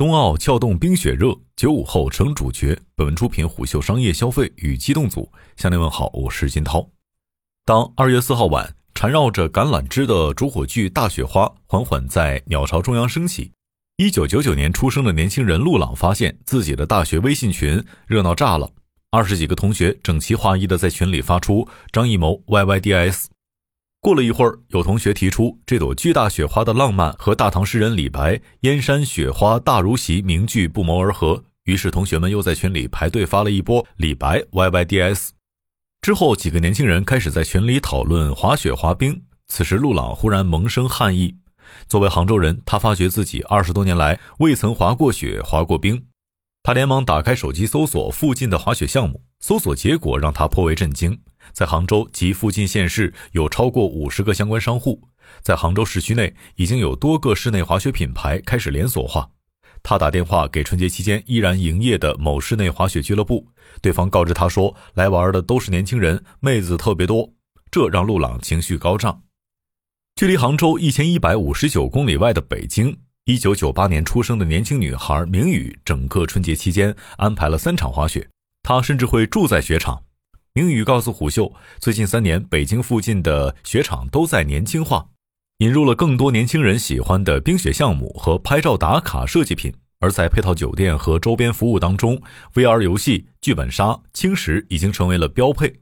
冬奥撬动冰雪热，九五后成主角。本文出品虎嗅商业消费与机动组向您问好，我是金涛。当二月四号晚，缠绕着橄榄枝的烛火炬大雪花缓缓在鸟巢中央升起，一九九九年出生的年轻人陆朗发现自己的大学微信群热闹炸了，二十几个同学整齐划一的在群里发出“张艺谋 yyds”。过了一会儿，有同学提出这朵巨大雪花的浪漫和大唐诗人李白“燕山雪花大如席”名句不谋而合。于是同学们又在群里排队发了一波李白 yyds。之后，几个年轻人开始在群里讨论滑雪滑冰。此时，陆朗忽然萌生汗意。作为杭州人，他发觉自己二十多年来未曾滑过雪、滑过冰。他连忙打开手机搜索附近的滑雪项目，搜索结果让他颇为震惊。在杭州及附近县市有超过五十个相关商户，在杭州市区内已经有多个室内滑雪品牌开始连锁化。他打电话给春节期间依然营业的某室内滑雪俱乐部，对方告知他说，来玩的都是年轻人，妹子特别多。这让陆朗情绪高涨。距离杭州一千一百五十九公里外的北京，一九九八年出生的年轻女孩明宇，整个春节期间安排了三场滑雪，她甚至会住在雪场。明宇告诉虎嗅，最近三年，北京附近的雪场都在年轻化，引入了更多年轻人喜欢的冰雪项目和拍照打卡设计品。而在配套酒店和周边服务当中，VR 游戏、剧本杀、轻食已经成为了标配。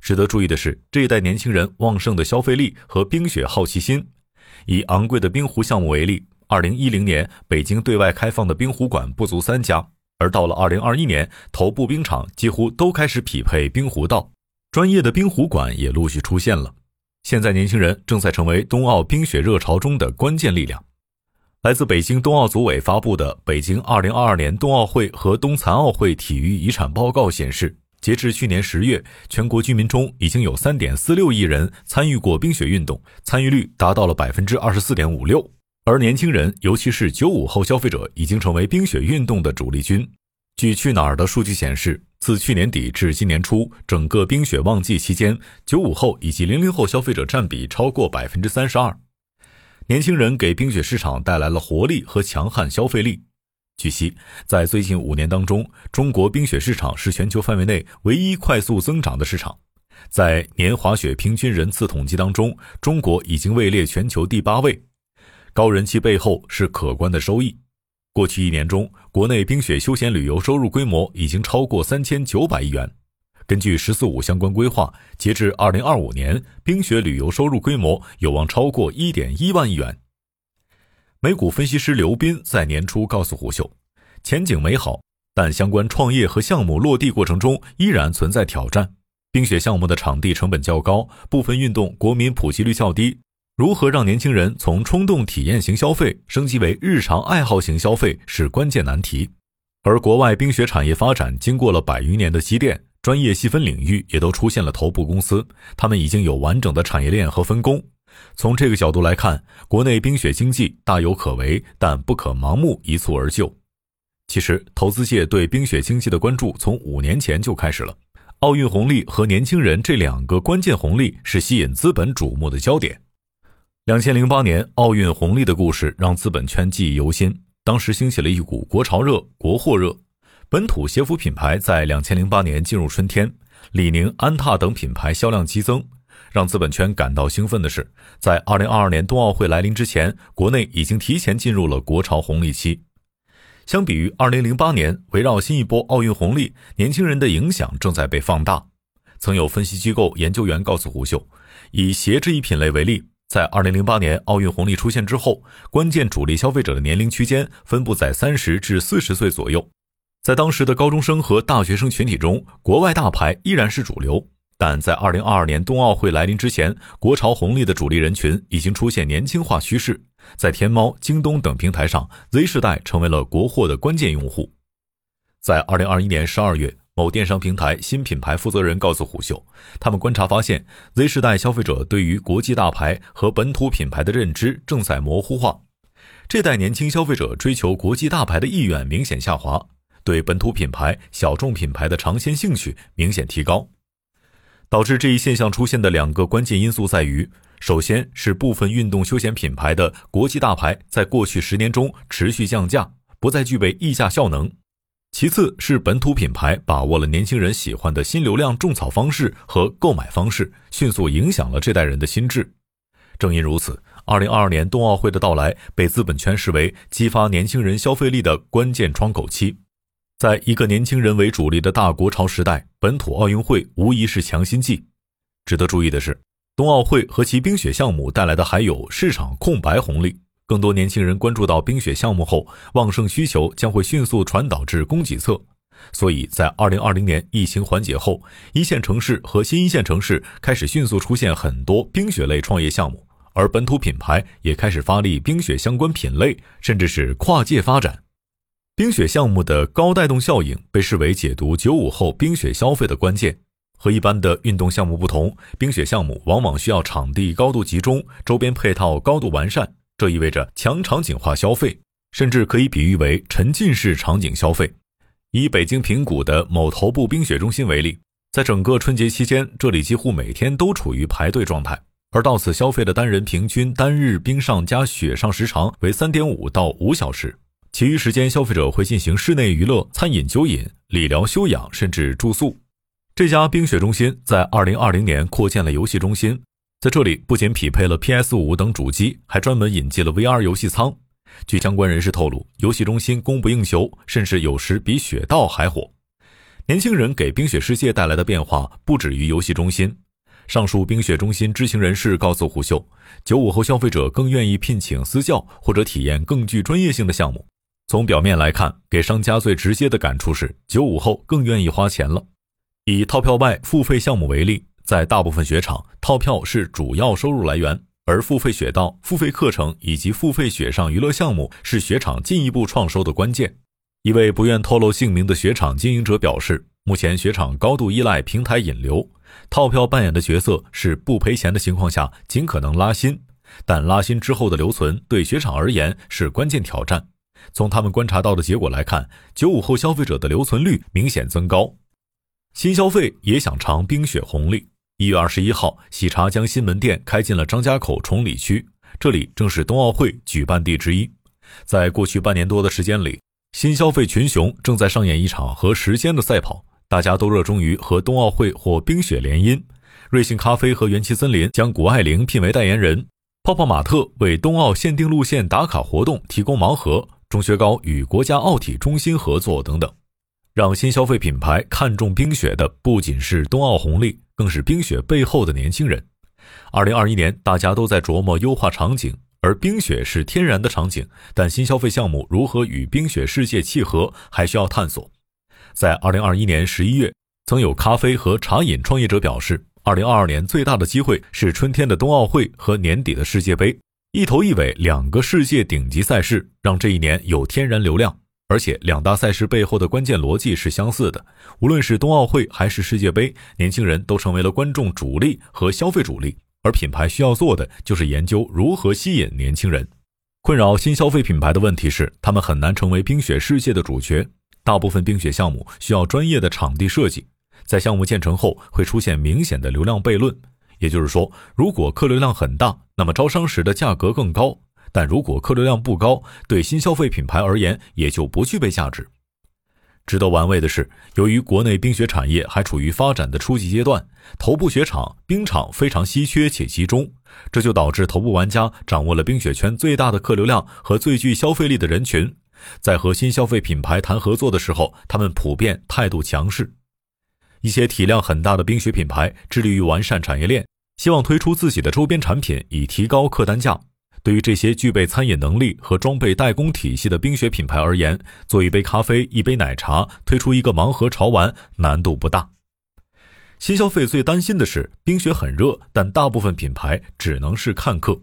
值得注意的是，这一代年轻人旺盛的消费力和冰雪好奇心。以昂贵的冰壶项目为例，二零一零年北京对外开放的冰壶馆不足三家。而到了二零二一年，头部冰场几乎都开始匹配冰壶道，专业的冰壶馆也陆续出现了。现在年轻人正在成为冬奥冰雪热潮中的关键力量。来自北京冬奥组委发布的《北京二零二二年冬奥会和冬残奥会体育遗产报告》显示，截至去年十月，全国居民中已经有三点四六亿人参与过冰雪运动，参与率达到了百分之二十四点五六。而年轻人，尤其是九五后消费者，已经成为冰雪运动的主力军。据去哪儿的数据显示，自去年底至今年初，整个冰雪旺季期间，九五后以及零零后消费者占比超过百分之三十二。年轻人给冰雪市场带来了活力和强悍消费力。据悉，在最近五年当中，中国冰雪市场是全球范围内唯一快速增长的市场。在年滑雪平均人次统计当中，中国已经位列全球第八位。高人气背后是可观的收益。过去一年中，国内冰雪休闲旅游收入规模已经超过三千九百亿元。根据“十四五”相关规划，截至二零二五年，冰雪旅游收入规模有望超过一点一万亿元。美股分析师刘斌在年初告诉胡秀，前景美好，但相关创业和项目落地过程中依然存在挑战。冰雪项目的场地成本较高，部分运动国民普及率较低。如何让年轻人从冲动体验型消费升级为日常爱好型消费是关键难题，而国外冰雪产业发展经过了百余年的积淀，专业细分领域也都出现了头部公司，他们已经有完整的产业链和分工。从这个角度来看，国内冰雪经济大有可为，但不可盲目一蹴而就。其实，投资界对冰雪经济的关注从五年前就开始了，奥运红利和年轻人这两个关键红利是吸引资本瞩目的焦点。两千零八年奥运红利的故事让资本圈记忆犹新。当时兴起了一股国潮热、国货热，本土鞋服品牌在两千零八年进入春天，李宁、安踏等品牌销量激增。让资本圈感到兴奋的是，在二零二二年冬奥会来临之前，国内已经提前进入了国潮红利期。相比于二零零八年，围绕新一波奥运红利，年轻人的影响正在被放大。曾有分析机构研究员告诉胡秀，以鞋这一品类为例。在二零零八年奥运红利出现之后，关键主力消费者的年龄区间分布在三十至四十岁左右。在当时的高中生和大学生群体中，国外大牌依然是主流。但在二零二二年冬奥会来临之前，国潮红利的主力人群已经出现年轻化趋势。在天猫、京东等平台上，Z 世代成为了国货的关键用户。在二零二一年十二月。某电商平台新品牌负责人告诉虎嗅，他们观察发现，Z 世代消费者对于国际大牌和本土品牌的认知正在模糊化。这代年轻消费者追求国际大牌的意愿明显下滑，对本土品牌、小众品牌的尝鲜兴趣明显提高。导致这一现象出现的两个关键因素在于：首先是部分运动休闲品牌的国际大牌在过去十年中持续降价。不再具备溢价效能。其次是本土品牌把握了年轻人喜欢的新流量种草方式和购买方式，迅速影响了这代人的心智。正因如此，二零二二年冬奥会的到来被资本圈视为激发年轻人消费力的关键窗口期。在一个年轻人为主力的大国潮时代，本土奥运会无疑是强心剂。值得注意的是，冬奥会和其冰雪项目带来的还有市场空白红利。更多年轻人关注到冰雪项目后，旺盛需求将会迅速传导至供给侧，所以在二零二零年疫情缓解后，一线城市和新一线城市开始迅速出现很多冰雪类创业项目，而本土品牌也开始发力冰雪相关品类，甚至是跨界发展。冰雪项目的高带动效应被视为解读九五后冰雪消费的关键。和一般的运动项目不同，冰雪项目往往需要场地高度集中，周边配套高度完善。这意味着强场景化消费，甚至可以比喻为沉浸式场景消费。以北京平谷的某头部冰雪中心为例，在整个春节期间，这里几乎每天都处于排队状态。而到此消费的单人平均单日冰上加雪上时长为三点五到五小时，其余时间消费者会进行室内娱乐、餐饮、酒饮、理疗、休养，甚至住宿。这家冰雪中心在二零二零年扩建了游戏中心。在这里，不仅匹配了 PS 五等主机，还专门引进了 VR 游戏舱。据相关人士透露，游戏中心供不应求，甚至有时比雪道还火。年轻人给冰雪世界带来的变化不止于游戏中心。上述冰雪中心知情人士告诉虎嗅，九五后消费者更愿意聘请私教或者体验更具专业性的项目。从表面来看，给商家最直接的感触是，九五后更愿意花钱了。以套票外付费项目为例。在大部分雪场，套票是主要收入来源，而付费雪道、付费课程以及付费雪上娱乐项目是雪场进一步创收的关键。一位不愿透露姓名的雪场经营者表示，目前雪场高度依赖平台引流，套票扮演的角色是不赔钱的情况下尽可能拉新，但拉新之后的留存对雪场而言是关键挑战。从他们观察到的结果来看，九五后消费者的留存率明显增高，新消费也想尝冰雪红利。一月二十一号，喜茶将新门店开进了张家口崇礼区，这里正是冬奥会举办地之一。在过去半年多的时间里，新消费群雄正在上演一场和时间的赛跑，大家都热衷于和冬奥会或冰雪联姻。瑞幸咖啡和元气森林将谷爱凌聘为代言人，泡泡玛特为冬奥限定路线打卡活动提供盲盒，钟薛高与国家奥体中心合作等等。让新消费品牌看中冰雪的不仅是冬奥红利。更是冰雪背后的年轻人。二零二一年，大家都在琢磨优化场景，而冰雪是天然的场景，但新消费项目如何与冰雪世界契合，还需要探索。在二零二一年十一月，曾有咖啡和茶饮创业者表示，二零二二年最大的机会是春天的冬奥会和年底的世界杯，一头一尾两个世界顶级赛事，让这一年有天然流量。而且两大赛事背后的关键逻辑是相似的，无论是冬奥会还是世界杯，年轻人都成为了观众主力和消费主力，而品牌需要做的就是研究如何吸引年轻人。困扰新消费品牌的问题是，他们很难成为冰雪世界的主角。大部分冰雪项目需要专业的场地设计，在项目建成后会出现明显的流量悖论，也就是说，如果客流量很大，那么招商时的价格更高。但如果客流量不高，对新消费品牌而言也就不具备价值。值得玩味的是，由于国内冰雪产业还处于发展的初级阶段，头部雪场、冰场非常稀缺且集中，这就导致头部玩家掌握了冰雪圈最大的客流量和最具消费力的人群。在和新消费品牌谈合作的时候，他们普遍态度强势。一些体量很大的冰雪品牌致力于完善产业链，希望推出自己的周边产品以提高客单价。对于这些具备餐饮能力和装备代工体系的冰雪品牌而言，做一杯咖啡、一杯奶茶，推出一个盲盒潮玩，难度不大。新消费最担心的是，冰雪很热，但大部分品牌只能是看客。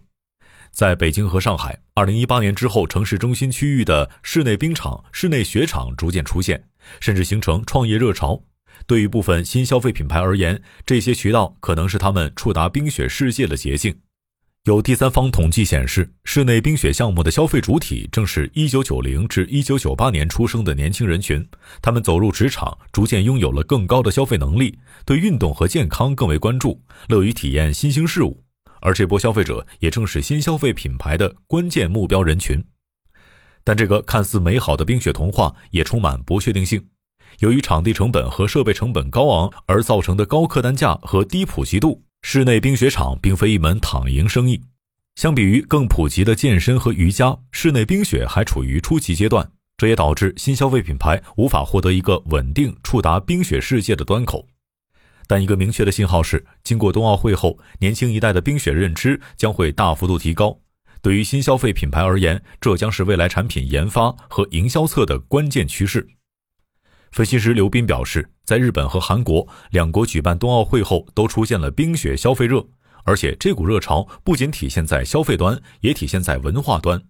在北京和上海，二零一八年之后，城市中心区域的室内冰场、室内雪场逐渐出现，甚至形成创业热潮。对于部分新消费品牌而言，这些渠道可能是他们触达冰雪世界的捷径。有第三方统计显示，室内冰雪项目的消费主体正是一九九零至一九九八年出生的年轻人群。他们走入职场，逐渐拥有了更高的消费能力，对运动和健康更为关注，乐于体验新兴事物。而这波消费者也正是新消费品牌的关键目标人群。但这个看似美好的冰雪童话也充满不确定性。由于场地成本和设备成本高昂而造成的高客单价和低普及度，室内冰雪场并非一门躺赢生意。相比于更普及的健身和瑜伽，室内冰雪还处于初级阶段，这也导致新消费品牌无法获得一个稳定触达冰雪世界的端口。但一个明确的信号是，经过冬奥会后，年轻一代的冰雪认知将会大幅度提高。对于新消费品牌而言，这将是未来产品研发和营销侧的关键趋势。分析师刘斌表示，在日本和韩国两国举办冬奥会后，都出现了冰雪消费热。而且这股热潮不仅体现在消费端，也体现在文化端。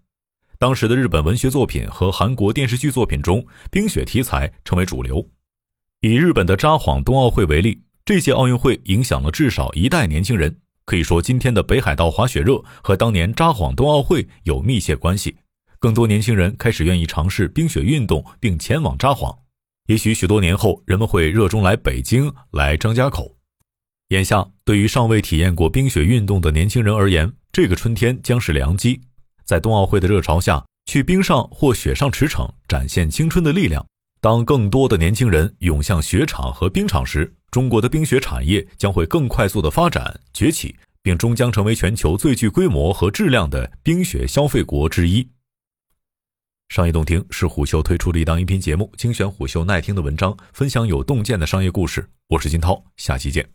当时的日本文学作品和韩国电视剧作品中，冰雪题材成为主流。以日本的札幌冬奥会为例，这届奥运会影响了至少一代年轻人。可以说，今天的北海道滑雪热和当年札幌冬奥会有密切关系。更多年轻人开始愿意尝试冰雪运动，并前往札幌。也许许多年后，人们会热衷来北京、来张家口。眼下，对于尚未体验过冰雪运动的年轻人而言，这个春天将是良机。在冬奥会的热潮下，去冰上或雪上驰骋，展现青春的力量。当更多的年轻人涌向雪场和冰场时，中国的冰雪产业将会更快速的发展崛起，并终将成为全球最具规模和质量的冰雪消费国之一。商业洞听是虎嗅推出的一档音频节目，精选虎嗅耐听的文章，分享有洞见的商业故事。我是金涛，下期见。